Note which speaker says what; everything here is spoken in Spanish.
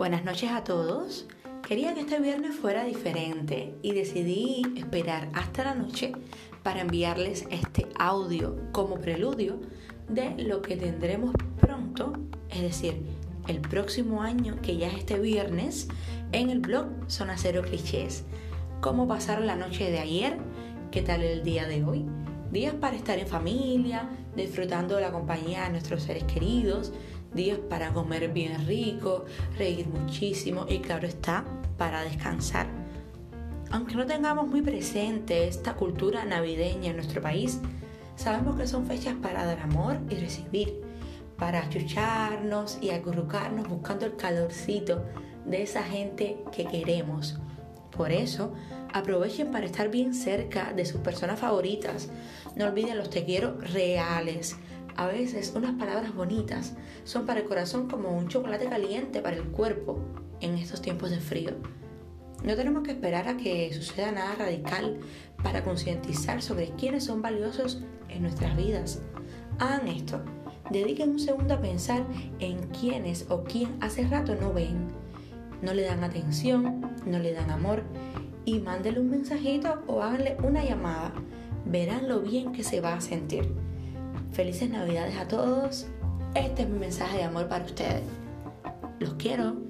Speaker 1: Buenas noches a todos. Quería que este viernes fuera diferente y decidí esperar hasta la noche para enviarles este audio como preludio de lo que tendremos pronto, es decir, el próximo año que ya es este viernes, en el blog Zona Cero Clichés. Cómo pasaron la noche de ayer, qué tal el día de hoy. Días para estar en familia, disfrutando de la compañía de nuestros seres queridos, días para comer bien rico, reír muchísimo y claro está, para descansar. Aunque no tengamos muy presente esta cultura navideña en nuestro país, sabemos que son fechas para dar amor y recibir, para achucharnos y acurrucarnos buscando el calorcito de esa gente que queremos. Por eso, aprovechen para estar bien cerca de sus personas favoritas. No olviden los te quiero reales, a veces unas palabras bonitas son para el corazón como un chocolate caliente para el cuerpo en estos tiempos de frío. No tenemos que esperar a que suceda nada radical para concientizar sobre quiénes son valiosos en nuestras vidas. Hagan esto. Dediquen un segundo a pensar en quiénes o quién hace rato no ven, no le dan atención, no le dan amor y mándenle un mensajito o háganle una llamada. Verán lo bien que se va a sentir. Felices Navidades a todos. Este es mi mensaje de amor para ustedes. Los quiero.